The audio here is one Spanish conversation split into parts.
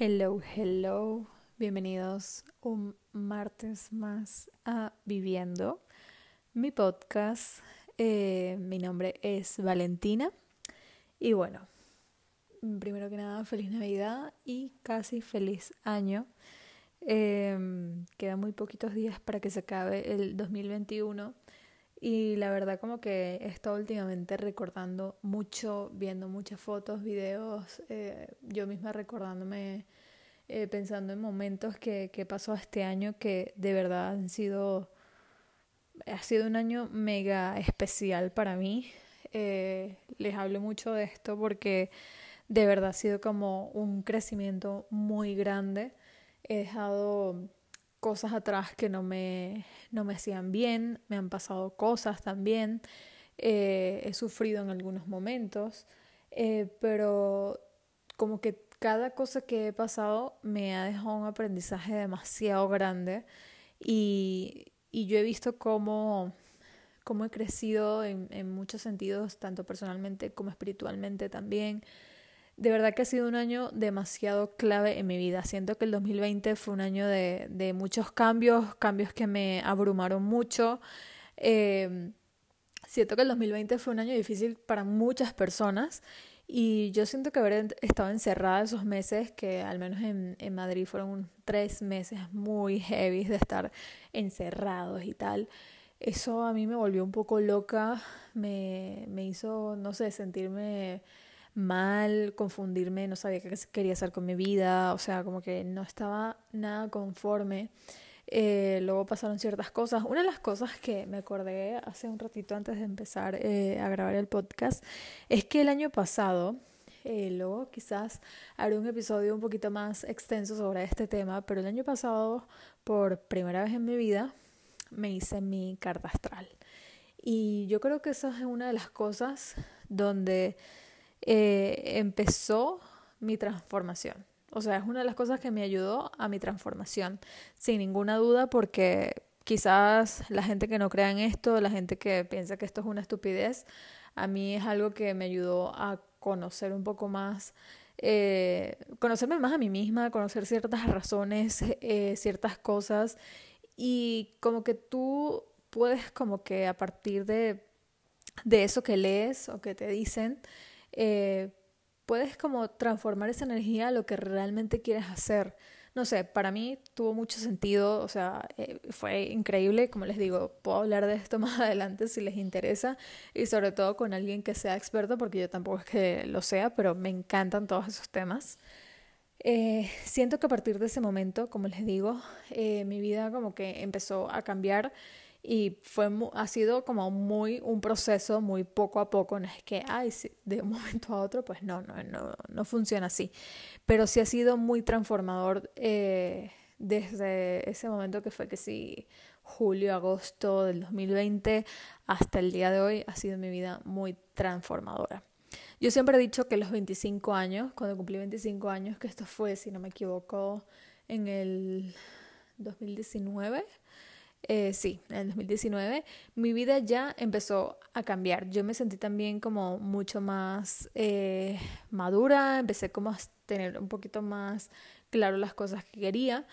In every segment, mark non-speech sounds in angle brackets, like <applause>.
Hello, hello. Bienvenidos un martes más a Viviendo, mi podcast. Eh, mi nombre es Valentina. Y bueno, primero que nada, feliz Navidad y casi feliz año. Eh, quedan muy poquitos días para que se acabe el 2021. Y la verdad como que he estado últimamente recordando mucho, viendo muchas fotos, videos, eh, yo misma recordándome, eh, pensando en momentos que, que pasó este año que de verdad han sido, ha sido un año mega especial para mí. Eh, les hablo mucho de esto porque de verdad ha sido como un crecimiento muy grande. He dejado cosas atrás que no me, no me hacían bien, me han pasado cosas también, eh, he sufrido en algunos momentos, pero como que cada cosa que he pasado me ha dejado un aprendizaje demasiado grande y, y yo he visto cómo, cómo he crecido en, muchos sentidos, tanto personalmente como espiritualmente también de verdad que ha sido un año demasiado clave en mi vida. Siento que el 2020 fue un año de, de muchos cambios, cambios que me abrumaron mucho. Eh, siento que el 2020 fue un año difícil para muchas personas y yo siento que haber estado encerrada esos meses, que al menos en, en Madrid fueron tres meses muy heavy de estar encerrados y tal, eso a mí me volvió un poco loca, me, me hizo, no sé, sentirme mal, confundirme, no sabía qué quería hacer con mi vida, o sea, como que no estaba nada conforme. Eh, luego pasaron ciertas cosas. Una de las cosas que me acordé hace un ratito antes de empezar eh, a grabar el podcast es que el año pasado, eh, luego quizás haré un episodio un poquito más extenso sobre este tema, pero el año pasado, por primera vez en mi vida, me hice mi carta astral. Y yo creo que esa es una de las cosas donde empezó mi transformación. O sea, es una de las cosas que me ayudó a mi transformación, sin ninguna duda, porque quizás la gente que no crea en esto, la gente que piensa que esto es una estupidez, a mí es algo que me ayudó a conocer un poco más, eh, conocerme más a mí misma, conocer ciertas razones, eh, ciertas cosas, y como que tú puedes como que a partir de, de eso que lees o que te dicen, eh, puedes como transformar esa energía a lo que realmente quieres hacer. No sé, para mí tuvo mucho sentido, o sea, eh, fue increíble, como les digo, puedo hablar de esto <laughs> más adelante si les interesa y sobre todo con alguien que sea experto, porque yo tampoco es que lo sea, pero me encantan todos esos temas. Eh, siento que a partir de ese momento, como les digo, mi vida como que empezó a cambiar y fue ha sido como muy un proceso muy poco a poco no es que ay de un <laughs> momento a otro pues no no no no funciona así. Pero sí ha sido muy transformador eh, desde ese momento que fue que sí julio agosto del 2020 hasta el día de hoy ha sido mi vida muy transformadora. Yo siempre he dicho que los 25 años cuando cumplí 25 años que esto fue si no me equivoco en el 2019 eh, sí, en el 2019, mi vida ya empezó a cambiar. Yo me sentí también como mucho más eh, madura, empecé como a tener un poquito más claro las cosas que quería,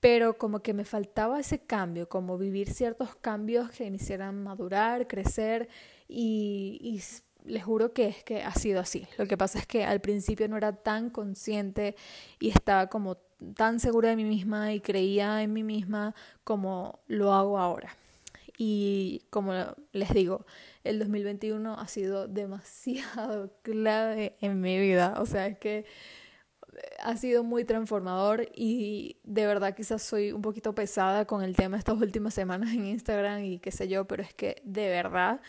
pero como que me faltaba ese cambio, como vivir ciertos cambios que me hicieran madurar, crecer y, y les juro que es que ha sido así. Lo que pasa es que al principio no era tan consciente y estaba como tan segura de mí misma y creía en mí misma como lo hago ahora. Y como les digo, el 2021 ha sido demasiado <laughs> clave en mi vida. O sea, es que ha sido muy transformador y de verdad quizás soy un poquito pesada con el tema estas últimas semanas en Instagram y qué sé yo, pero es que de verdad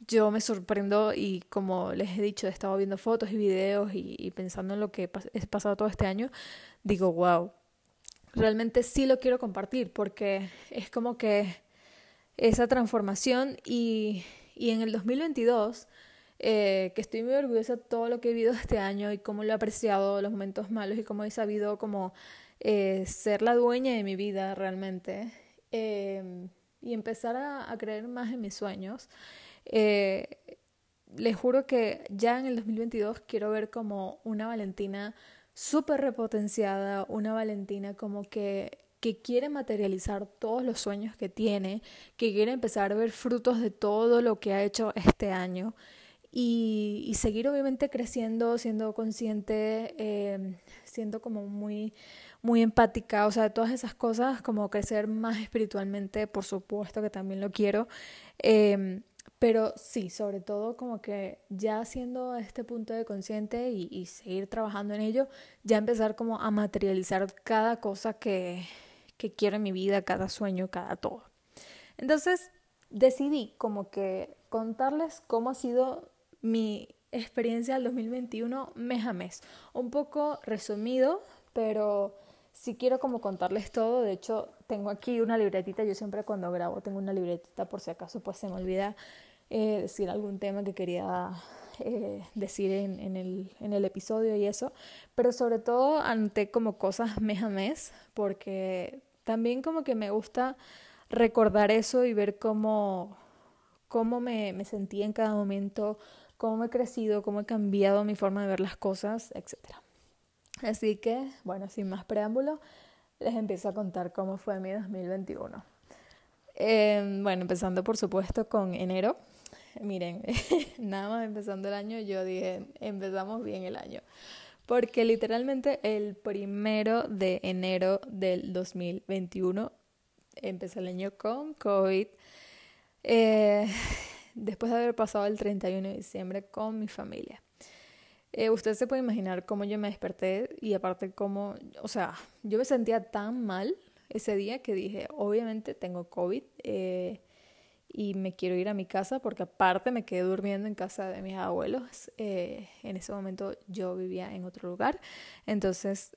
yo me sorprendo y como les he dicho, he estado viendo fotos y videos y, pensando en lo que he pasado todo este año, digo, wow, realmente sí lo quiero compartir porque es como que esa transformación y, y en el 2022, eh, que estoy muy orgullosa de todo lo que he vivido este año y cómo lo he apreciado, los momentos malos y cómo he sabido como eh, ser la dueña de mi vida realmente eh, y empezar a, a creer más en mis sueños. Eh, les juro que ya en el 2022 quiero ver como una Valentina súper repotenciada, una Valentina como que que quiere materializar todos los sueños que tiene, que quiere empezar a ver frutos de todo lo que ha hecho este año y, seguir obviamente creciendo, siendo consciente, eh, siendo como muy, muy empática, o sea, todas esas cosas, como crecer más espiritualmente, por supuesto que también lo quiero. Eh, pero sí, sobre todo como que ya siendo este punto de consciente y, y, seguir trabajando en ello, ya empezar como a materializar cada cosa que, que quiero en mi vida, cada sueño, cada todo. Entonces decidí como que contarles cómo ha sido mi experiencia del 2021 mes a mes. Un poco resumido, pero si quiero como contarles todo. De hecho, tengo aquí una libretita. Yo siempre cuando grabo tengo una libretita por si acaso pues se me olvida eh, decir algún tema que quería eh, decir en, el, en el episodio y eso. Pero sobre todo anoté como cosas mes a mes porque también como que me gusta recordar eso y ver cómo, cómo me, me sentía en cada momento, cómo he crecido, cómo he cambiado mi forma de ver las cosas, etc. Así que, bueno, sin más preámbulo, les empiezo a contar cómo fue mi 2021. Eh, bueno, empezando por supuesto con enero. Miren, <laughs> nada más empezando el año, yo dije, empezamos bien el año. Porque literalmente el primero de enero del 2021 empezó el año con COVID. Eh, después de haber pasado el 31 de diciembre con mi familia. Eh, usted se puede imaginar cómo yo me desperté y aparte cómo, o sea, yo me sentía tan mal ese día que dije, obviamente tengo COVID eh, y me quiero ir a mi casa porque aparte me quedé durmiendo en casa de mis abuelos. Eh, en ese momento yo vivía en otro lugar, entonces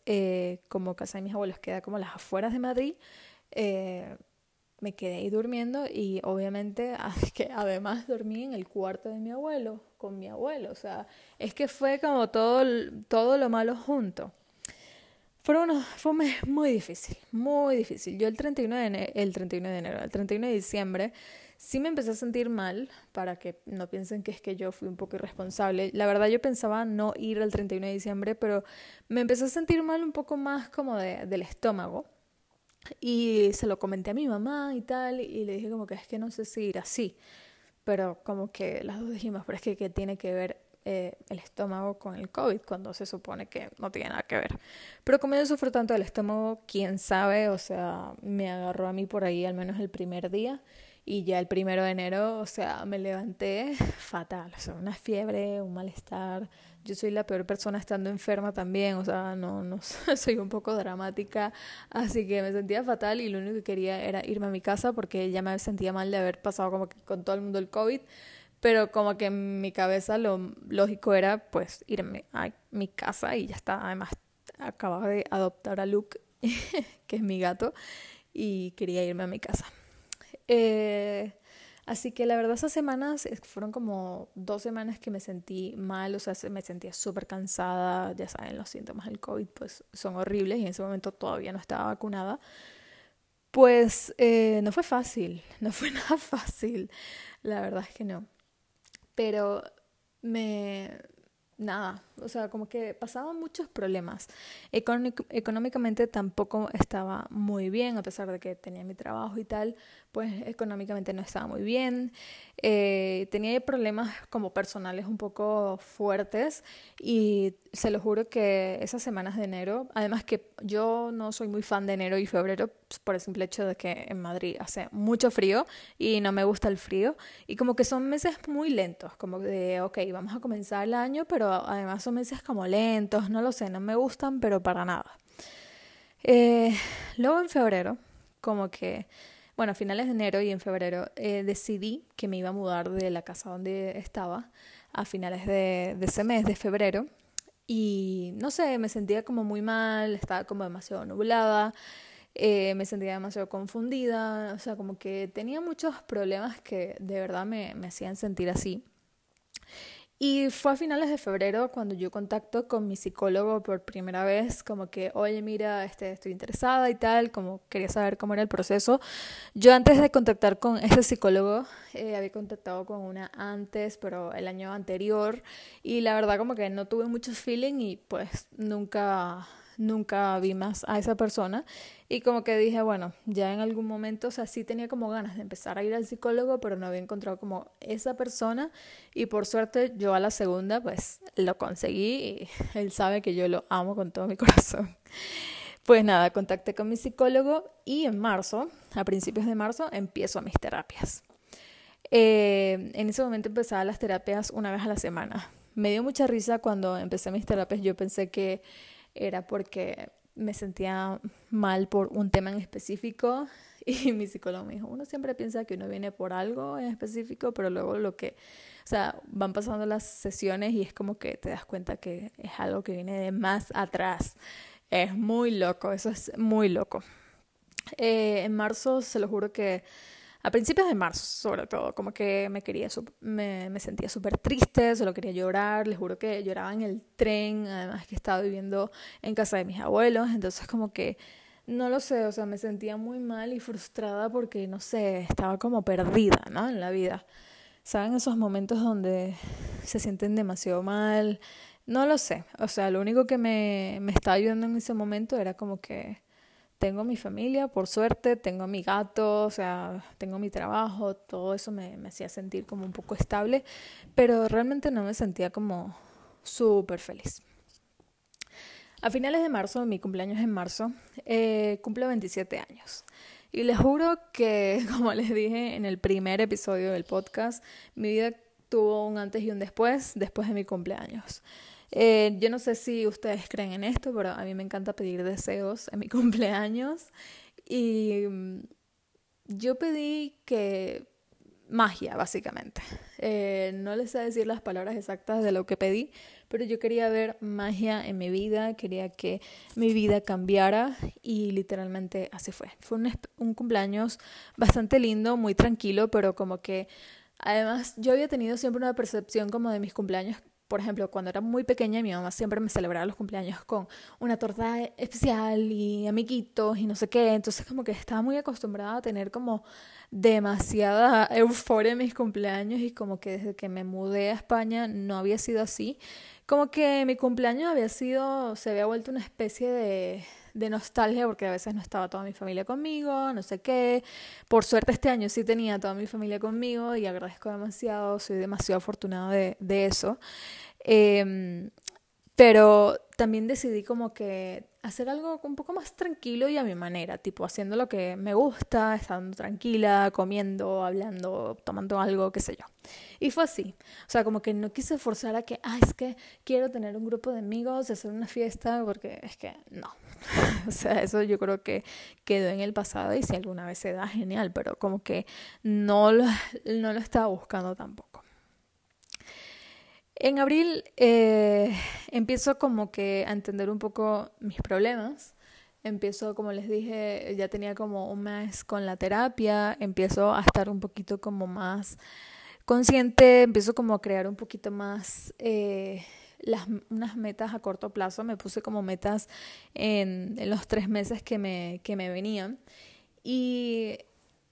como casa de mis abuelos queda como las afueras de Madrid, me quedé ahí durmiendo y obviamente <laughs> que además dormí en el cuarto de mi abuelo, con mi abuelo, o sea, es que fue como todo, todo lo malo junto. Fue, uno, fue muy difícil, muy difícil. Yo el 31 de enero, el 31 de enero, el 31 de diciembre, sí me empecé a sentir mal, para que no piensen que es que yo fui un poco irresponsable. La verdad yo pensaba no ir el 31 de diciembre, pero me empecé a sentir mal un poco más como de, del estómago y se lo comenté a mi mamá y tal, y le dije como que es que no sé si ir así. Pero como que las dos dijimos, pero es que ¿qué tiene que ver eh, el estómago con el COVID cuando se supone que no tiene nada que ver? Pero como yo sufro tanto del estómago, quién sabe, o sea, me agarró a mí por ahí al menos el primer día. Y ya el primero de enero, o sea, me levanté <laughs> fatal, o sea, una fiebre, un malestar, yo soy la peor persona estando enferma también, o sea, no, no <laughs> soy un poco dramática, así que me sentía fatal y lo único que quería era irme a mi casa porque ya me sentía mal de haber pasado como que con todo el mundo el COVID, pero como que en mi cabeza lo lógico era pues irme a mi casa y ya está, además acababa de adoptar a Luke, <laughs> que es mi gato, y quería irme a mi casa. Eh, Así que la verdad esas semanas fueron como dos semanas que me sentí mal, o sea, me sentía súper cansada, ya saben, los síntomas del COVID pues son horribles y en ese momento todavía no estaba vacunada. Pues eh, no fue fácil, <laughs> no fue nada fácil, la verdad es que no. Pero me, nada, o sea, como que pasaban muchos problemas. económicamente tampoco estaba muy bien, a pesar de que tenía mi trabajo y tal, pues económicamente no estaba muy bien. Eh, tenía problemas como personales un poco fuertes y se lo juro que esas semanas de enero, además que yo no soy muy fan de enero y febrero pues, por el simple hecho de que en Madrid hace mucho frío y no me gusta el frío y como que son meses muy lentos, como de, ok, vamos a comenzar el año, pero además son meses como lentos, no lo sé, no me gustan, pero para nada. Eh, luego en febrero, como que bueno, a finales de enero y en febrero eh, decidí que me iba a mudar de la casa donde estaba a finales de, ese mes, de febrero. Y no sé, me sentía como muy mal, estaba como demasiado nublada, eh, me sentía demasiado confundida, o sea, como que tenía muchos problemas que de verdad me, me hacían sentir así. Y fue a finales de febrero cuando yo contacto con mi psicólogo por primera vez, como que, oye, mira, este, estoy interesada y tal, como quería saber cómo era el proceso. Yo antes de contactar con ese psicólogo, eh, había contactado con una antes, pero el año anterior, y la verdad como que no tuve mucho feeling y pues nunca nunca vi más a esa persona y como que dije, bueno, ya en algún momento, o sea, sí tenía como ganas de empezar a ir al psicólogo, pero no había encontrado como esa persona y por suerte yo a la segunda pues lo conseguí <laughs> él sabe que yo lo amo con todo mi corazón. <laughs> Pues nada, contacté con mi psicólogo y en marzo, a principios de marzo, empiezo mis terapias. Eh, en ese momento empezaba las terapias una vez a la semana. Me dio mucha risa cuando empecé mis terapias. Yo pensé que era porque me sentía mal por un tema en específico <laughs> y mi psicólogo me dijo, uno siempre piensa que uno viene por algo en específico, pero luego lo que, o sea, van pasando las sesiones y es como que te das cuenta que es algo que viene de más atrás. Es muy loco, eso es muy loco. Eh, en marzo, se lo juro que a principios de marzo, sobre todo, como que me quería, me, me sentía súper triste, solo quería llorar, les juro que lloraba en el tren, además que estaba viviendo en casa de mis abuelos, entonces como que, no lo sé, o sea, me sentía muy mal y frustrada porque, no sé, estaba como perdida, ¿no? En la vida. ¿Saben esos momentos donde se sienten demasiado mal? No lo sé, o sea, lo único que me, me estaba ayudando en ese momento era como que tengo mi familia, por suerte, tengo mi gato, o sea, tengo mi trabajo, todo eso me, hacía sentir como un poco estable, pero realmente no me sentía como súper feliz. A finales de marzo, mi cumpleaños es en marzo, eh, cumplo 27 años. Y les juro que, <laughs> como les dije en el primer episodio del podcast, mi vida tuvo un antes y un después, después de mi cumpleaños. Eh, yo no sé si ustedes creen en esto, pero a mí me encanta pedir deseos en mi <laughs> cumpleaños. Y mm, yo pedí que magia, básicamente. Eh, no les sé decir las palabras exactas de lo que pedí, pero yo quería ver magia en mi vida, quería que mi vida cambiara y literalmente así fue. Fue un, un cumpleaños bastante lindo, muy tranquilo, pero como que además yo había tenido siempre una percepción como de mis cumpleaños por ejemplo, cuando era muy pequeña, mi mamá siempre me celebraba los cumpleaños con una torta especial y amiguitos y no sé qué. Entonces, como que estaba muy acostumbrada a tener como demasiada <laughs> euforia en mis cumpleaños y como que desde que me mudé a España no había sido así. Como que mi cumpleaños había sido, se había vuelto una especie de, de nostalgia porque a veces no estaba toda mi familia conmigo, no sé qué. Por suerte este año sí tenía toda mi familia conmigo y agradezco demasiado, soy demasiado afortunada de, de eso. Em, pero también decidí como que hacer algo un poco más tranquilo y a mi manera, tipo haciendo lo que me gusta, estando tranquila, comiendo, hablando, tomando algo, qué sé yo. Y fue así. O sea, como que no quise forzar a que, ah, es que quiero tener un grupo de amigos, hacer una fiesta, porque es que no. <laughs> o sea, eso yo creo que quedó en el pasado y si alguna vez se da, genial, pero como que no lo, no lo estaba buscando tampoco. En abril eh, empiezo como que a entender un poco mis problemas. Empiezo, como les dije, ya tenía como un mes con la terapia, empiezo a estar un poquito como más consciente, empiezo como a crear un poquito más eh, las, unas metas a corto plazo, me puse como metas en, los tres meses que me, que me venían. Y,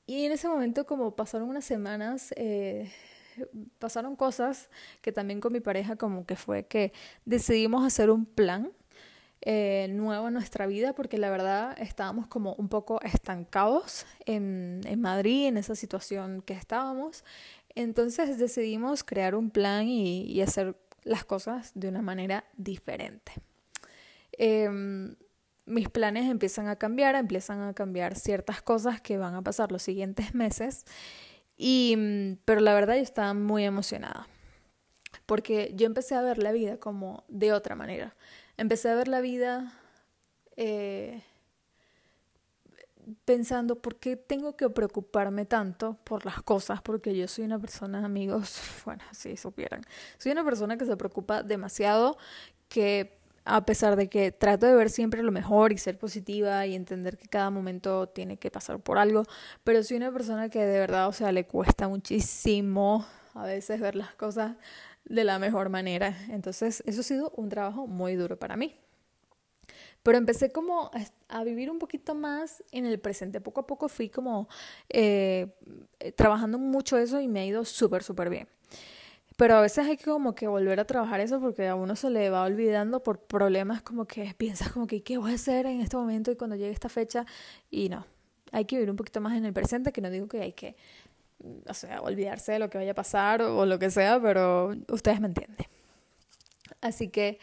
y en ese momento como pasaron unas semanas, eh, <laughs> pasaron cosas que también con mi pareja como que fue que decidimos hacer un plan eh, nuevo en nuestra vida porque la verdad estábamos como un poco estancados en, en Madrid, en esa situación que estábamos. Entonces decidimos crear un plan y, hacer las cosas de una manera diferente. Em, mis planes empiezan a cambiar, empiezan a cambiar ciertas cosas que van a pasar los siguientes meses mm, pero la verdad yo estaba muy emocionada. Porque yo empecé a ver la vida como de otra manera. Empecé a ver la vida eh, pensando por qué tengo que preocuparme tanto por las cosas, porque yo soy una persona, amigos, <laughs> bueno, si supieran, soy una persona que se preocupa demasiado, que a pesar de que trato de ver siempre lo mejor y ser positiva y entender que cada momento tiene que pasar por algo, pero soy una persona que de verdad, o sea, le cuesta muchísimo a veces ver las cosas de la mejor manera. Entonces, eso ha sido un trabajo muy duro para mí. Pero empecé como a, vivir un poquito más en el presente. Poco a poco fui como eh, trabajando mucho eso y me ha ido súper, súper bien. Pero a veces hay que como que volver a trabajar eso porque a uno se le va olvidando por problemas como que <laughs> piensas como que qué voy a hacer en este momento y cuando llegue esta fecha y no. Hay que vivir un poquito más en el presente, que no digo que hay que, o sea, olvidarse de lo que vaya a pasar o, lo que sea, pero ustedes me entienden. Así que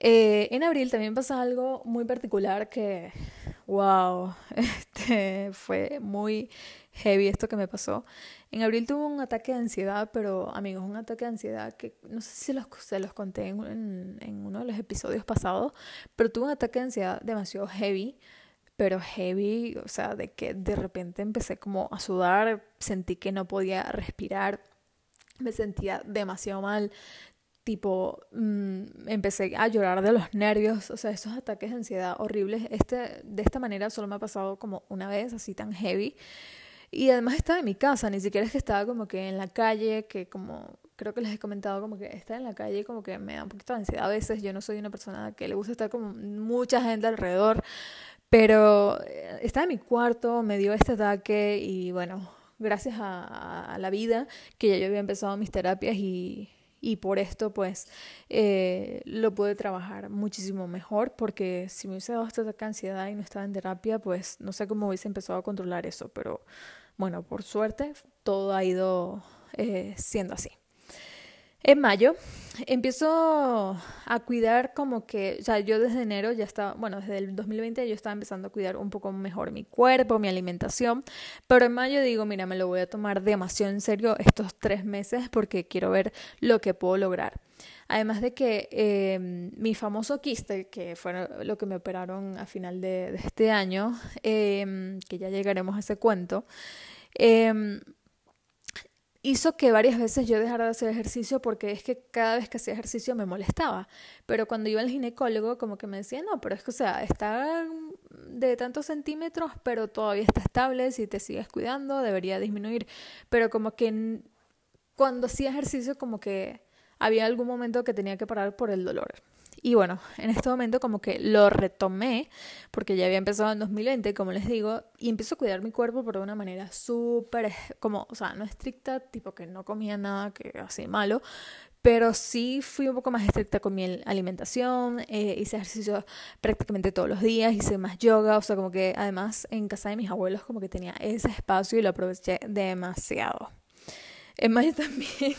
eh, en abril también pasa algo muy particular que, wow, <laughs> este, fue muy heavy esto que me pasó. En abril tuve un ataque de ansiedad, pero amigos, un ataque de ansiedad que no sé si los, se los conté en, en, uno de los episodios pasados, pero tuve un ataque de ansiedad demasiado heavy, pero heavy, o sea, de que de repente empecé como a sudar, sentí que no podía respirar, me sentía demasiado mal, tipo, mm, empecé a llorar de los <laughs> nervios, o sea, esos ataques de ansiedad horribles, este, de esta manera solo me ha pasado como una vez, así tan heavy, y además estaba en mi casa, ni siquiera es que estaba como que en la calle, que como creo que les he comentado como que estar en la calle como que me da un poquito de ansiedad a veces. Yo no soy una persona que le gusta estar como mucha gente alrededor, pero eh, estaba en mi cuarto, me dio este ataque y bueno, gracias a, a la vida que ya yo había empezado mis terapias y, y por esto pues eh, lo pude trabajar muchísimo mejor porque si me hubiese dado esta ansiedad y no estaba en terapia pues no sé cómo hubiese empezado a controlar eso pero bueno por suerte todo ha ido eh, siendo así en mayo empiezo a cuidar como que, o sea, yo desde enero ya estaba, bueno, desde el 2020 yo estaba empezando a cuidar un poco mejor mi cuerpo, mi alimentación, pero en mayo digo, mira, me lo voy a tomar demasiado en serio estos tres meses porque quiero ver lo que puedo lograr. Además de que eh, mi famoso quiste, que fue lo que me operaron a final de, este año, eh, que ya llegaremos a ese cuento, eh, hizo que varias veces yo dejara de hacer ejercicio porque es que cada vez que hacía ejercicio me molestaba. Pero cuando iba al ginecólogo como que me decía, no, pero es que, o sea, está de tantos centímetros, pero todavía está estable, si te sigues cuidando debería disminuir. Pero como que cuando hacía ejercicio como que había algún momento que tenía que parar por el dolor. Y bueno, en este momento como que lo retomé, porque ya había empezado en 2020, como les digo, y empiezo a cuidar mi cuerpo de una manera súper, como, o sea, no estricta, tipo que no comía nada que así malo, pero sí fui un poco más estricta con mi alimentación, eh, hice ejercicio prácticamente todos los días, hice más yoga, o sea, como que además en casa de mis abuelos como que tenía ese espacio y lo aproveché demasiado. En mayo <laughs> también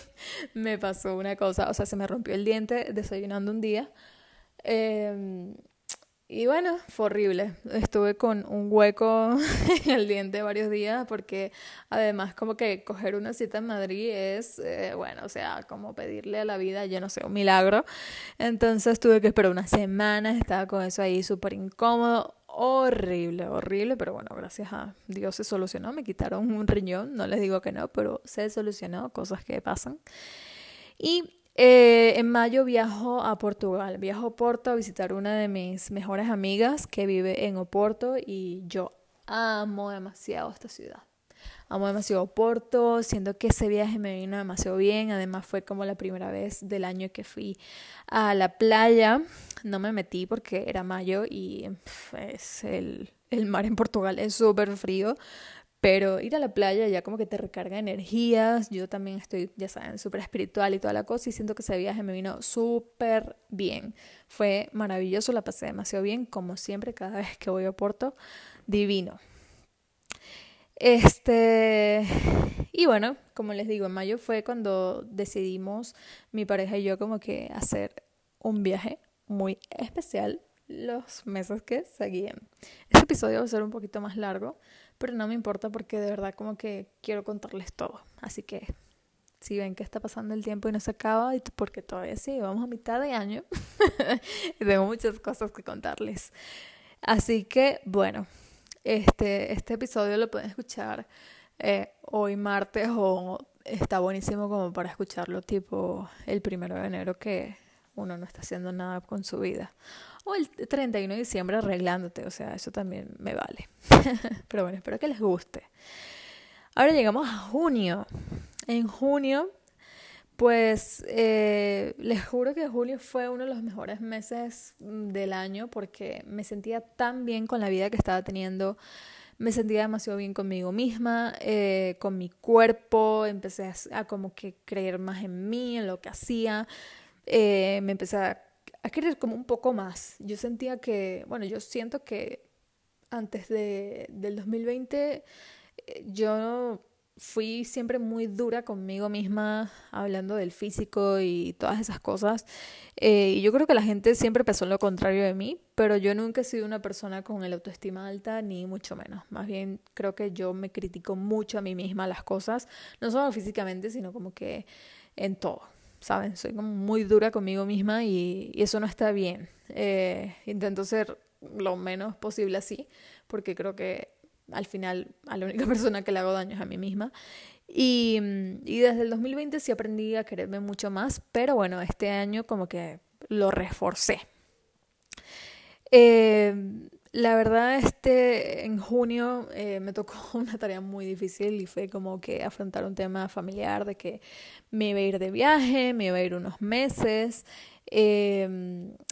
me pasó una cosa, o sea, se me rompió el diente desayunando un día. Em, y bueno, fue horrible. Estuve con un hueco <laughs> en el diente varios días porque además como que coger una cita en Madrid es, eh, bueno, o sea, como pedirle a la vida, yo no sé, un milagro. Entonces tuve que esperar unas semanas, estaba con eso ahí súper incómodo horrible, horrible, pero bueno, gracias a Dios se solucionó, me quitaron un riñón, no les digo que no, pero se solucionó, cosas que pasan. Y eh, en mayo viajo a Portugal, viajo a Porto a visitar una de mis mejores amigas que vive en Oporto y yo amo demasiado esta ciudad amo demasiado Porto, siento que ese viaje me vino demasiado bien, además fue como la primera vez del año que fui a la playa, no me metí porque era mayo y es el, el mar en Portugal es súper frío, pero ir a la playa ya como que te recarga energías, yo también estoy, ya saben, súper espiritual y toda la cosa y siento que ese viaje me vino súper bien, fue maravilloso, la pasé demasiado bien, como siempre cada vez que voy a Porto, divino. Este, y bueno, como les digo, en mayo fue cuando decidimos mi pareja y yo como que hacer un viaje muy especial los meses que seguían. Este episodio va a ser un poquito más largo, pero no me importa porque de verdad como que quiero contarles todo. Así que si ven que está pasando el tiempo y no se acaba, porque todavía sí, vamos a mitad de año, y <laughs> tengo muchas cosas que contarles. Así que bueno, este, este episodio lo pueden escuchar eh, hoy martes o está buenísimo como para escucharlo tipo el primero de enero que uno no está haciendo nada con su vida. O el 31 de diciembre arreglándote, o sea, eso también me vale. <laughs> Pero bueno, espero que les guste. Ahora llegamos a junio. En junio Pues eh, les juro que julio fue uno de los mejores meses mm, del año porque me sentía tan bien con la vida que estaba teniendo, me sentía demasiado bien conmigo misma, eh, con mi cuerpo, empecé a, como que creer más en mí, en lo que hacía, eh, me empecé a, a querer como un poco más. Yo sentía que, bueno, yo siento que antes de, del 2020 yo fui siempre muy dura conmigo misma, hablando del físico y todas esas cosas. Eh, y yo creo que la gente siempre pensó lo contrario de mí, pero yo nunca he sido una persona con el autoestima alta, ni mucho menos. Más bien creo que yo me critico mucho a mí misma las cosas, no solo físicamente, sino como que en todo. ¿Saben? Soy muy dura conmigo misma y, eso no está bien. Eh, intento ser lo menos posible así, porque creo que al final a la única <laughs> persona que le hago daño es a mí misma. Y, y, desde el 2020 sí aprendí a quererme mucho más, pero bueno, este año como que lo reforcé. Eh, la verdad, este en junio eh, me tocó <laughs> una tarea muy difícil y fue como que afrontar un tema familiar de que me iba a ir de viaje, me iba a ir unos meses. Eh,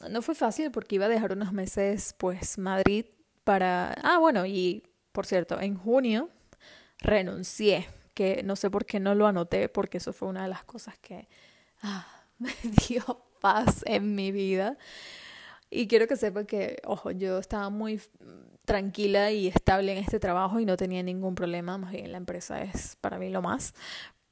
no fue fácil porque iba a dejar unos meses, pues, Madrid para... Ah, bueno, y por cierto, en junio renuncié, que no sé por qué no lo anoté, porque eso fue una de las cosas que ah, <laughs> me dio paz en mi vida. Y quiero que sepa que, ojo, yo estaba muy tranquila y estable en este trabajo y no tenía ningún problema, más bien la empresa es para mí lo más,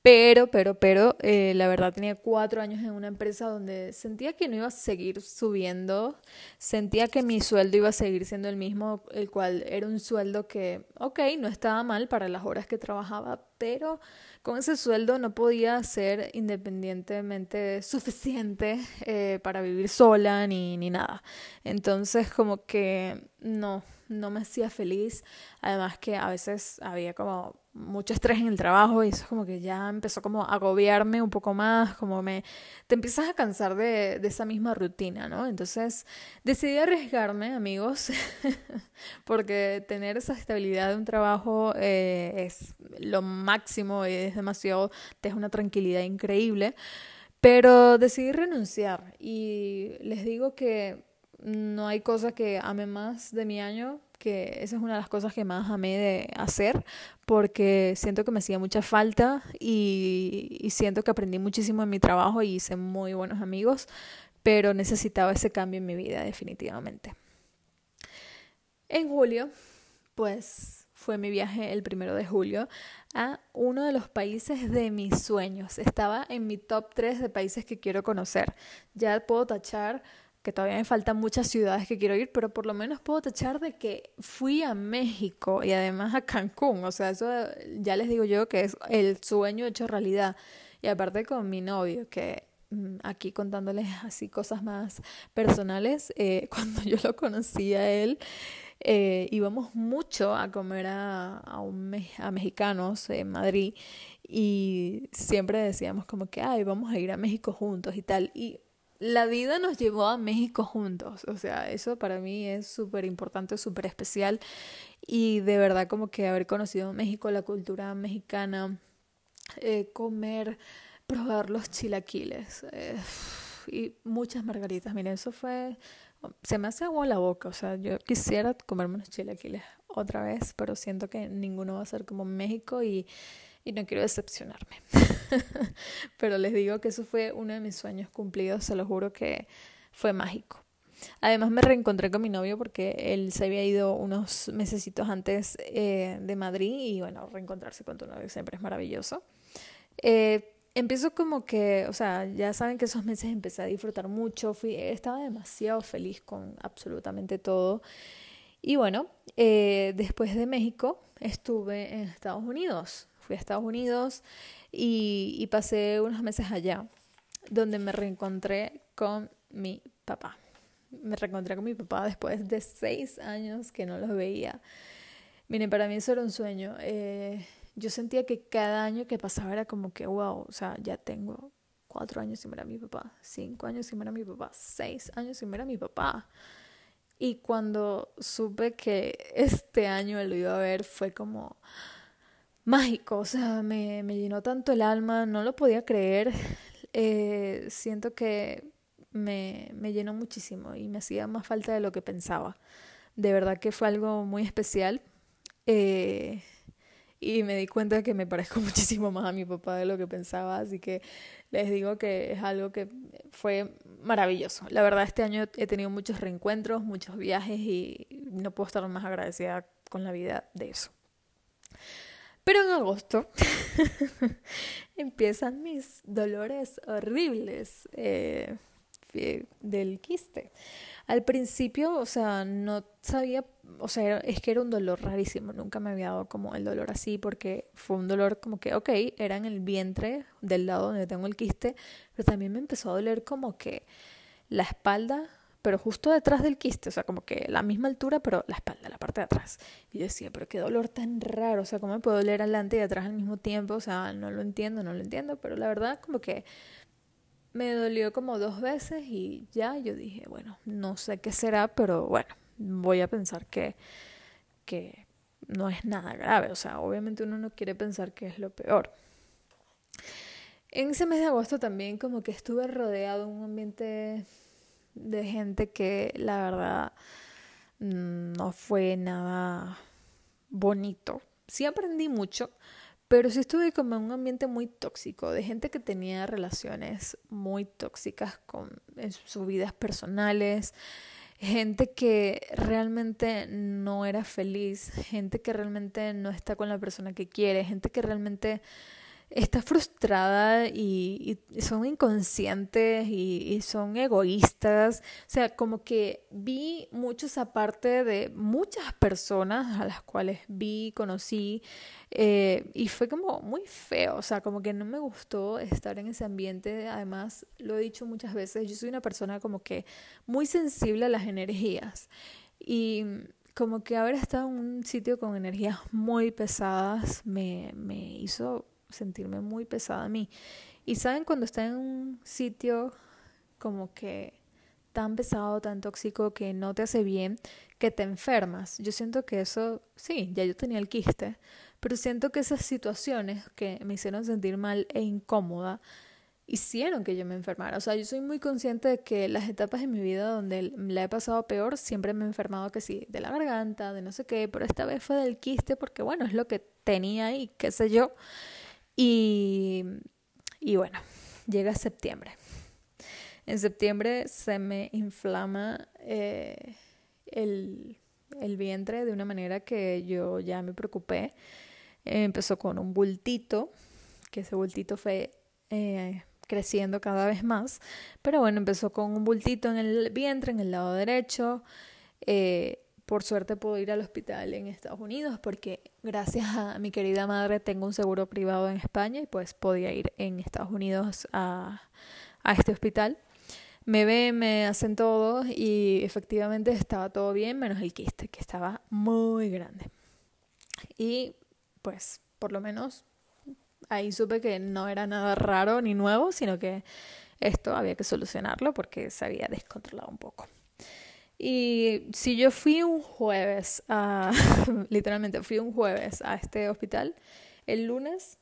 pero, pero, pero, eh, la verdad tenía cuatro años en una empresa donde sentía que no iba a seguir subiendo, sentía que mi sueldo iba a seguir siendo el mismo, el cual era un sueldo que, ok, no estaba mal para las horas que trabajaba, pero con ese sueldo no podía ser independientemente suficiente eh, para vivir sola ni, ni nada. Entonces como que no, no me hacía feliz. Además que a veces había como mucho estrés en el trabajo y eso como que ya empezó como a agobiarme un poco más, como me... te empiezas a cansar de, de esa misma rutina, ¿no? Entonces decidí arriesgarme, amigos, <laughs> porque tener esa estabilidad de un trabajo eh, es lo máximo y es demasiado, te es una tranquilidad increíble, pero decidí renunciar y les digo que no hay cosa que ame más de mi año que esa es una de las cosas que más amé de hacer porque siento que me hacía mucha falta y, siento que aprendí muchísimo en mi trabajo y hice muy buenos amigos, pero necesitaba ese cambio en mi vida definitivamente. En julio, pues fue mi viaje el primero de julio a uno de los países de mis sueños. Estaba en mi top 3 de países que quiero conocer. Ya puedo tachar que todavía me faltan muchas ciudades que quiero ir, pero por lo menos puedo tachar de que fui a México y además a Cancún. O sea, eso ya les digo yo que es el sueño hecho realidad. Y aparte con mi novio, que mm, aquí contándoles así cosas más personales, eh, <laughs> cuando yo lo conocí a él, eh, íbamos mucho a comer a, a, mexicanos en Madrid y siempre decíamos como que, ay, vamos a ir a México juntos y tal. Y la vida nos llevó a México juntos. O sea, eso para mí es súper importante, súper especial. Y de verdad como que haber conocido México, la cultura mexicana, eh, comer, probar los chilaquiles eh, y muchas margaritas. Miren, eso fue... Se me hace agua la boca. O sea, yo quisiera comerme unos chilaquiles otra vez, pero siento que ninguno va a ser como México y y no quiero decepcionarme. <laughs> Pero les digo que eso fue uno de mis sueños cumplidos, se lo juro que fue mágico. Además me reencontré con mi novio porque él se había ido unos mesecitos antes eh, de Madrid y bueno, reencontrarse con tu novio siempre es maravilloso. Eh, empiezo como que, o sea, ya saben que esos meses empecé a disfrutar mucho, fui, estaba demasiado feliz con absolutamente todo. Y bueno, eh, después de México estuve en Estados Unidos fui a Estados Unidos y, pasé unos meses allá, donde me reencontré con mi papá. Me reencontré con mi papá después de seis años que no los veía. Miren, para mí eso era un sueño. Eh, yo sentía que cada año que pasaba era como que, wow, o sea, ya tengo cuatro años sin ver a mi papá, cinco años sin ver a mi papá, seis años sin ver a mi papá. Y cuando supe que este año lo iba a ver, fue como, mágico, o sea, me, me llenó tanto el alma, no lo podía creer. eh, siento que me, me llenó muchísimo y me hacía más falta de lo que pensaba. De verdad que fue algo muy especial. Eh, y me di cuenta que me parezco <laughs> muchísimo más a mi papá de lo que pensaba, así que les digo que es algo que fue maravilloso. La verdad, este año he tenido muchos reencuentros, muchos viajes y no puedo estar más agradecida con la vida de eso. Pero en agosto <laughs> empiezan mis dolores horribles eh, del quiste. Al principio, o sea, no sabía, o sea, es que era un dolor rarísimo, nunca me había dado como el dolor así porque fue un dolor como que, ok, era en el vientre del lado donde tengo el quiste, pero también me empezó a doler como que la espalda, pero justo detrás del quiste, o sea, como que la misma altura, pero la espalda, la parte de atrás. Y yo decía, pero qué dolor tan raro, o sea, ¿cómo me puedo doler adelante y atrás al mismo tiempo? O sea, no lo entiendo, no lo entiendo, pero la verdad como que me dolió como dos veces y ya yo dije, bueno, no sé qué será, pero bueno, voy a pensar que, que no es nada grave. O sea, obviamente uno no quiere pensar que es lo peor. En ese mes de agosto también como que estuve rodeado de un ambiente de gente que la verdad mm, no fue nada bonito. Sí aprendí mucho, pero sí estuve como en un ambiente muy tóxico, de gente que tenía relaciones muy tóxicas con, en sus vidas personales, gente que realmente no era feliz, gente que realmente no está con la persona que quiere, gente que realmente está frustrada y, son inconscientes y, son egoístas. O sea, como que vi mucho esa parte de muchas personas a las cuales vi, conocí, eh, y fue como muy feo. O sea, como que no me gustó estar en ese ambiente. Además, lo he dicho muchas veces, yo soy una persona como que muy sensible a las energías. Y como que haber estado en un sitio con energías muy pesadas me, me hizo sentirme muy pesada a mí. Y saben cuando está en un sitio como que tan pesado, tan tóxico que no te hace bien, que te enfermas. Yo siento que eso, sí, ya yo tenía el quiste, pero siento que esas situaciones que me hicieron sentir mal e incómoda hicieron que yo me enfermara. O sea, yo soy muy consciente de que las etapas de mi vida donde la he pasado peor, siempre me he enfermado que sí, de la garganta, de no sé qué, pero esta vez fue del quiste porque bueno, es lo que tenía y qué sé yo. Y, y bueno, llega septiembre. En septiembre se me inflama eh, el, el, vientre de una manera que yo ya me preocupé. empezó con un bultito, que ese bultito fue eh, creciendo cada vez más. Pero bueno, empezó con un bultito en el vientre, en el lado derecho. Eh, por suerte puedo ir al hospital en Estados Unidos porque gracias a mi querida madre tengo un seguro privado en España y pues podía ir en Estados Unidos a, a este hospital. Me ven, me hacen todo y efectivamente estaba todo bien menos el quiste que estaba muy grande. Y pues por lo menos ahí supe que no era nada raro ni nuevo, sino que esto había que solucionarlo porque se había descontrolado un poco. Y si yo fui un jueves a, <laughs> literalmente fui un jueves a este hospital, el lunes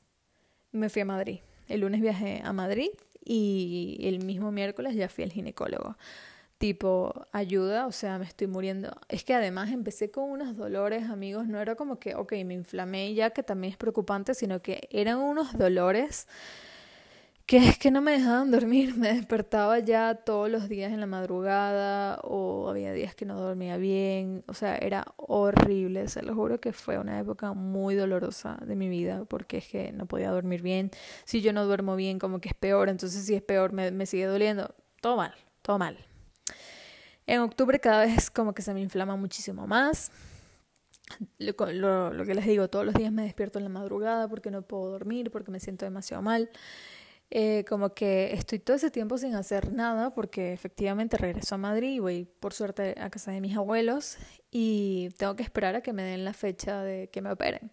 me fui a Madrid. El lunes viajé a Madrid y el mismo miércoles ya fui al ginecólogo. Tipo, ayuda, o sea, me estoy muriendo. Es que además empecé con unos dolores, amigos, no era como que, ok, me inflamé ya, que también es preocupante, sino que eran unos dolores que es que no me dejaban dormir, <laughs> me despertaba ya todos los días en la madrugada o había días que no dormía bien, o sea, era horrible, se lo juro que fue una época muy dolorosa de mi vida porque es que no podía dormir bien, si yo no duermo bien como que es peor, entonces si es peor me, sigue doliendo, todo mal, todo mal. En octubre cada vez como que se me inflama muchísimo más. Lo que les digo, todos los días me despierto en la madrugada porque no puedo dormir, porque me siento demasiado mal. Eh, como que estoy todo ese tiempo sin hacer nada porque efectivamente regreso a Madrid y voy por suerte a casa de mis abuelos y tengo que esperar a que me den la fecha de que me operen.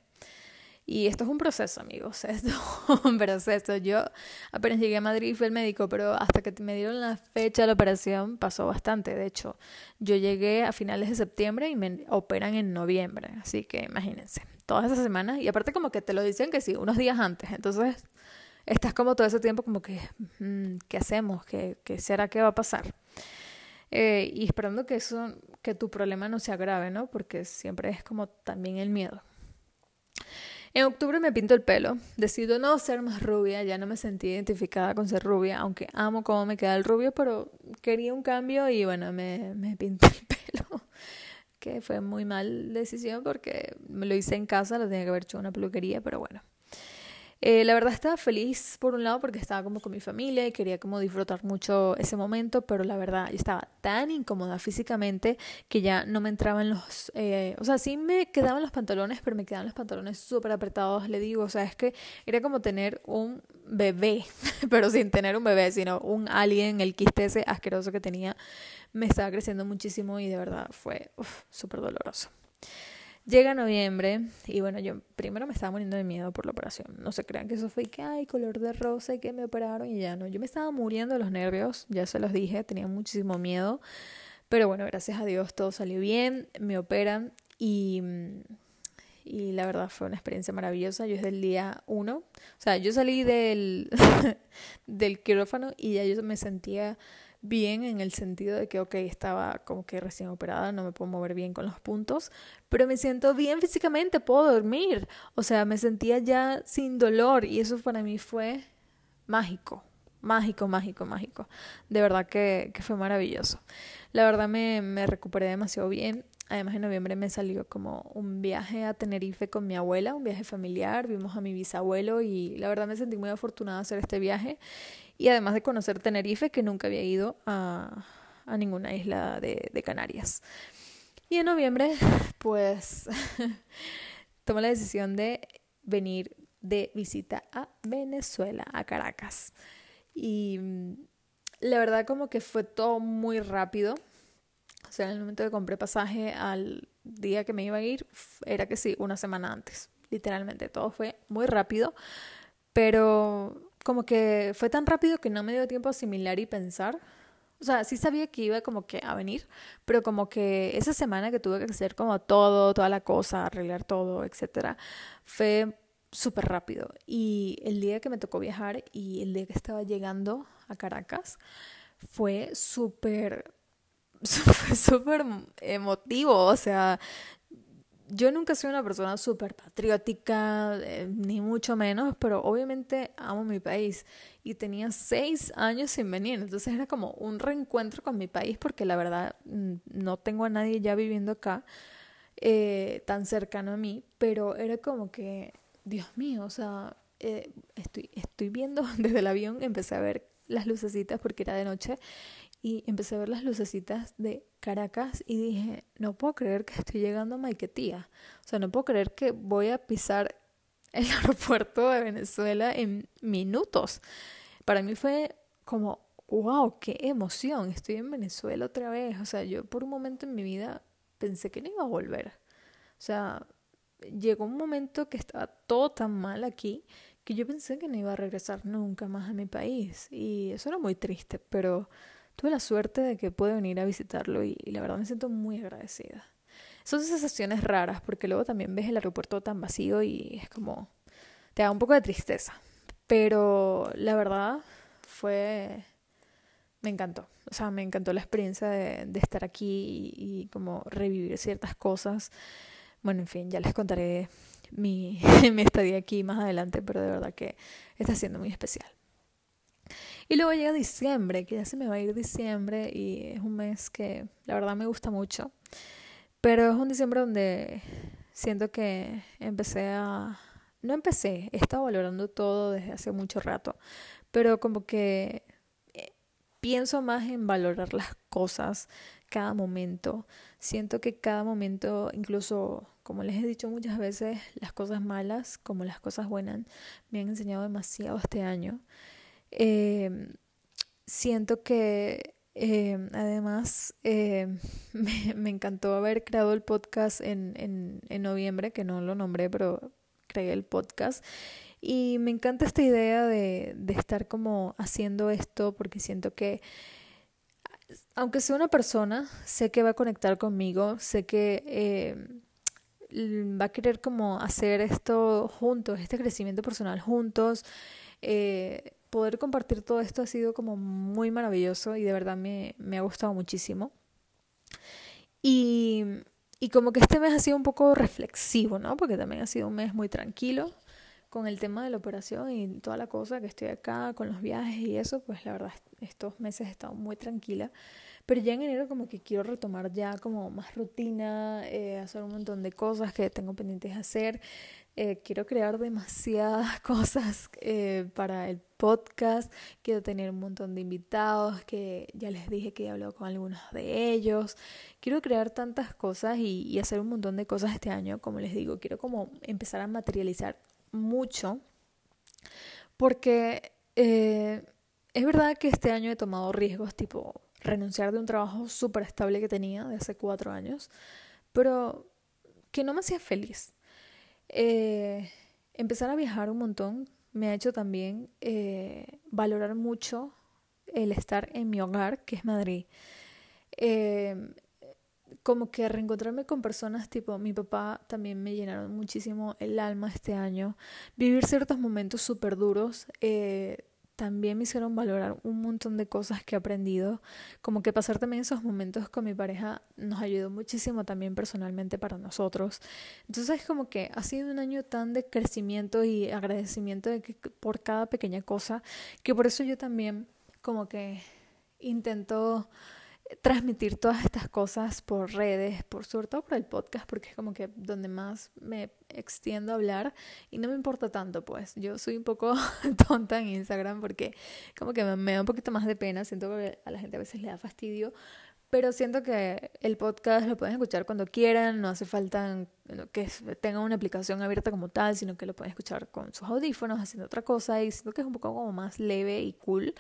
Y esto es un proceso, amigos, <laughs> esto es un proceso. Yo apenas llegué a Madrid fui al médico, pero hasta que me dieron la fecha de la operación pasó bastante. De hecho, yo llegué a finales de septiembre y me operan en noviembre. Así que imagínense, todas esas semanas. Y aparte como que te lo dicen que sí, unos días antes. Entonces estás como todo ese tiempo como que, mm, ¿qué hacemos? ¿Qué, ¿Qué, será que va a pasar? Eh, y esperando que eso, que tu problema no se agrave, ¿no? Porque siempre es como también el miedo. En octubre me pinto el pelo. Decido no ser más rubia, ya no me sentí identificada con ser rubia, aunque amo cómo me queda el rubio, pero quería un cambio y bueno, me, me pinté el <laughs> pelo. Que fue muy mal decisión porque me lo hice en casa, lo tenía que haber hecho en una peluquería, pero bueno. Eh, la verdad estaba feliz por un lado porque estaba como con mi familia y quería como disfrutar mucho ese momento, pero la verdad yo estaba tan incómoda físicamente que ya no me entraban los, eh, o sea, sí me quedaban los pantalones, pero me quedaban los pantalones súper apretados, le digo, o sea, es que era como tener un bebé, <laughs> pero sin tener un bebé, sino un alien, el quiste ese asqueroso que tenía, me estaba creciendo muchísimo y de verdad fue súper doloroso. Llega noviembre y bueno, yo primero me estaba muriendo de miedo por la operación. No se crean que eso fue que, hay color de rosa y que me operaron y ya no. Yo me estaba muriendo los nervios, ya se los dije, tenía muchísimo miedo. Pero bueno, gracias a Dios todo salió bien, me operan y, y la verdad fue una experiencia maravillosa. Yo desde el día uno, o sea, yo salí del, <laughs> del quirófano y ya yo me sentía bien en el sentido de que, ok, estaba como que recién operada, no me puedo mover bien con los puntos, pero me siento bien físicamente, puedo dormir. O sea, me sentía ya sin dolor y eso para mí fue mágico, mágico, mágico, mágico. De verdad que, que fue maravilloso. La verdad me, me recuperé demasiado bien. Además, en noviembre me salió como un viaje a Tenerife con mi abuela, un viaje familiar. Vimos a mi bisabuelo y la verdad me sentí muy afortunada de hacer este viaje. Y además de conocer Tenerife, que nunca había ido a, ninguna isla de, de Canarias. Y en noviembre, pues, <laughs> tomé la decisión de venir de visita a Venezuela, a Caracas. Y mm, la verdad como que fue todo muy rápido. O sea, en el momento que compré pasaje al día que me iba a ir, era que sí, una semana antes. Literalmente, todo fue muy rápido. Pero como que fue tan rápido que no me dio tiempo a asimilar y pensar. O sea, sí sabía que iba como que a venir, pero como que esa semana que tuve que hacer como todo, toda la cosa, arreglar todo, etcétera, fue súper rápido. Y el día que me tocó viajar y el día que estaba llegando a Caracas fue súper <laughs> fue súper emotivo, o sea, yo nunca soy una persona súper patriótica, eh, ni mucho menos, pero obviamente amo mi país. Y tenía seis años sin venir, entonces era como un reencuentro con mi país porque la verdad mm, no tengo a nadie ya viviendo acá eh, tan cercano a mí, pero era como que, Dios mío, o sea, eh, estoy, estoy viendo <laughs> desde el avión, empecé a ver las lucecitas porque era de noche y empecé a ver las lucecitas de Caracas y dije, no puedo creer que estoy llegando a Maiquetía. O sea, no puedo creer que voy a pisar <laughs> el aeropuerto de Venezuela en minutos. Para mí fue como, wow, qué emoción, estoy en Venezuela otra vez. O sea, yo por un momento en mi vida pensé que no iba a volver. O sea, llegó un momento que estaba todo tan mal aquí que yo pensé que no iba a regresar nunca más a mi país. Y eso era muy triste, pero tuve la suerte de que pude venir a visitarlo y, la verdad me siento muy agradecida. Son sensaciones raras porque luego también ves el aeropuerto tan vacío y es como te da un poco de tristeza. Pero la verdad fue me encantó. O sea, me encantó la experiencia de, estar aquí y, y, como revivir ciertas cosas. Bueno, en fin, ya les contaré mi, <laughs> mi estadía aquí más adelante, pero de verdad que está siendo muy especial. Y luego llega diciembre, que ya se me va a ir diciembre y es un mes que la verdad me gusta mucho. Pero es un diciembre donde siento que empecé a... No empecé, he estado valorando todo desde hace mucho rato, pero como que eh, pienso más en valorar las cosas cada momento. Siento que cada momento, incluso como les he dicho muchas veces, las cosas malas como las cosas buenas me han enseñado demasiado este año. Eh, siento que eh, además <laughs> eh, me, encantó haber creado el podcast en, en, en noviembre, que no lo nombré, pero creé el podcast. Y me encanta esta idea de, de estar como haciendo esto porque siento que aunque sea una persona, sé que va a conectar conmigo, sé que va a querer como hacer esto juntos, este crecimiento personal juntos, Eh, poder compartir todo esto ha sido como muy maravilloso y de verdad me, me ha gustado muchísimo. Y, y como que este mes ha sido un poco reflexivo, ¿no? Porque también ha sido un mes muy tranquilo con el tema de la operación y toda la cosa que estoy acá con los viajes y eso, pues la verdad estos meses he estado muy tranquila. Pero ya en enero como que quiero retomar ya como más rutina, eh, hacer un montón de cosas que tengo pendientes de hacer. Eh, quiero crear demasiadas <laughs> cosas eh, para el podcast. Quiero tener un montón de invitados que ya les dije que he hablado con algunos de ellos. Quiero crear tantas cosas y, hacer un montón de cosas este año. Como les digo, quiero como empezar a materializar mucho. Porque eh, es verdad que este año he tomado riesgos tipo renunciar de un trabajo súper estable que tenía de hace cuatro años. Pero que no me hacía feliz. Eh, empezar a viajar un montón me ha hecho también eh, valorar mucho el estar en mi hogar, que es Madrid. Eh, como que reencontrarme con personas tipo mi papá también me llenaron muchísimo el alma este año. Vivir ciertos momentos súper duros también me hicieron valorar un montón de cosas que he aprendido, como que pasar también esos momentos con mi pareja nos ayudó muchísimo también personalmente para nosotros. Entonces como que ha sido un año tan de crecimiento y agradecimiento de que, por cada pequeña cosa, que por eso yo también como que intento transmitir todas estas cosas por redes, por sobre todo por el podcast, porque es como que donde más me extiendo a hablar y no me importa tanto, pues yo soy un poco <laughs> tonta en Instagram porque como que me, da un poquito más de pena, siento que a la gente a veces le da fastidio, pero siento que el podcast lo pueden escuchar cuando quieran, no hace falta que tengan una aplicación abierta como tal, sino que lo pueden escuchar con sus audífonos haciendo otra cosa y siento que es un poco como más leve y cool.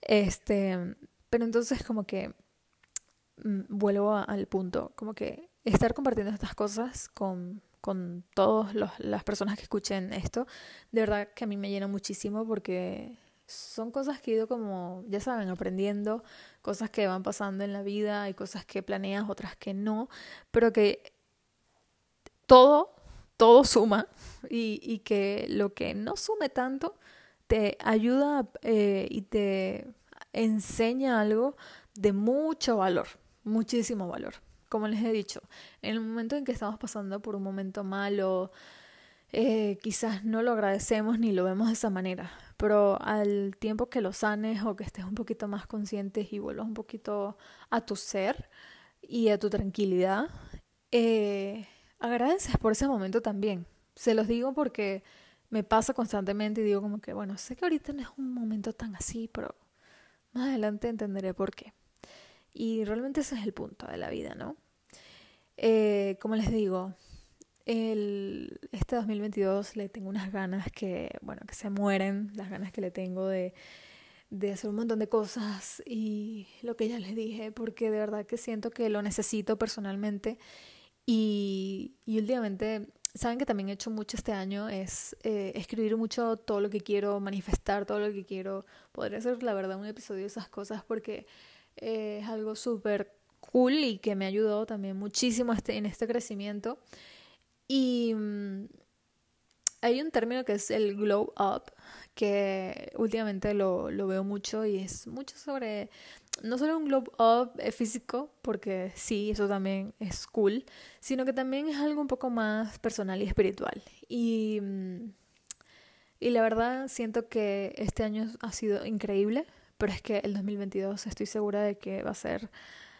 Este, pero entonces como que vuelvo al punto, como que estar compartiendo estas cosas con, con todas las personas que escuchen esto, de verdad que a mí me llena muchísimo porque son cosas que he ido como, ya saben, aprendiendo, cosas que van pasando en la vida, hay cosas que planeas, otras que no, pero que todo, todo suma y, y que lo que no sume tanto te ayuda eh, y te enseña algo de mucho valor muchísimo valor. Como les he dicho, en el momento en que estamos pasando por un momento malo, eh, quizás no lo agradecemos ni lo vemos de esa manera, pero al tiempo que lo sanes o que estés un poquito más conscientes y vuelvas un poquito a tu ser y a tu tranquilidad, eh, agradeces por ese momento también. Se los digo porque me pasa constantemente y digo como que, bueno, sé que ahorita no es un momento tan así, pero más adelante entenderé por qué. Y realmente ese es el punto de la vida, ¿no? Eh, como les digo, el, este 2022 le tengo unas ganas que, bueno, que se mueren, las ganas que le tengo de, de hacer un montón de cosas y lo que ya les dije, porque de verdad que siento que lo necesito personalmente y, y últimamente, saben que también he hecho mucho este año, es eh, escribir mucho todo lo que quiero, manifestar todo lo que quiero, podría ser la verdad un episodio de esas cosas porque es algo súper cool y que me ha ayudado también muchísimo este, en este crecimiento. Y mm, hay un término que es el glow up, que últimamente lo, lo veo mucho y es mucho sobre, no solo un glow up físico, porque sí, eso también es cool, sino que también es algo un poco más personal y espiritual. Y, mm, y la verdad siento que este año ha sido increíble pero es que el 2022 estoy segura de que va a ser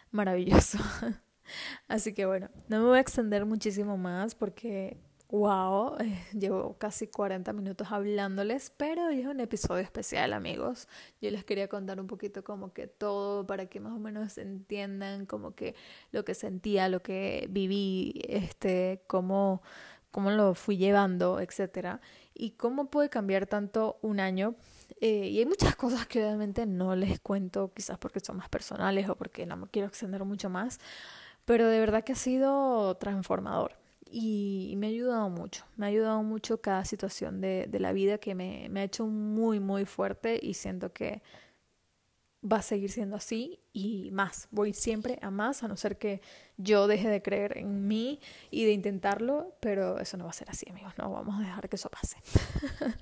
maravilloso. <laughs> Así que bueno, no me voy a extender muchísimo más porque, wow, eh, llevo casi 40 minutos hablándoles, pero es un episodio especial amigos. Yo les quería contar un poquito como que todo para que más o menos entiendan como que lo que sentía, lo que viví, este, cómo, cómo lo fui llevando, etcétera, y cómo puede cambiar tanto un año eh, y hay muchas <laughs> cosas que obviamente no les cuento, quizás porque son más personales o porque no me quiero extender mucho más, pero de verdad que ha sido transformador y me ha ayudado mucho, me ha ayudado mucho cada situación de, de la vida que me, me ha hecho muy, muy fuerte y siento que va a seguir siendo así y más. Voy siempre a más, a no ser que yo deje de creer en mí y de intentarlo, pero eso no va a ser así, amigos. No vamos a dejar que eso pase. <laughs>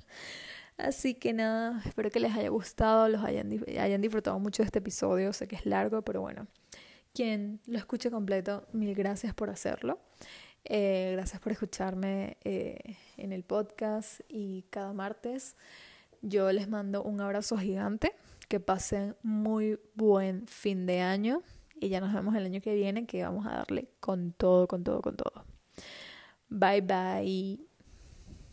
Así que nada, espero que les haya gustado, los hayan, hayan disfrutado mucho de este episodio. Sé que es largo, pero bueno, quien lo escuche completo, mil gracias por hacerlo. Eh, gracias por escucharme eh, en el podcast y cada martes. Yo les mando un abrazo gigante. Que pasen muy buen fin de año. Y ya nos vemos el año que viene que vamos a darle con todo, con todo, con todo. Bye bye.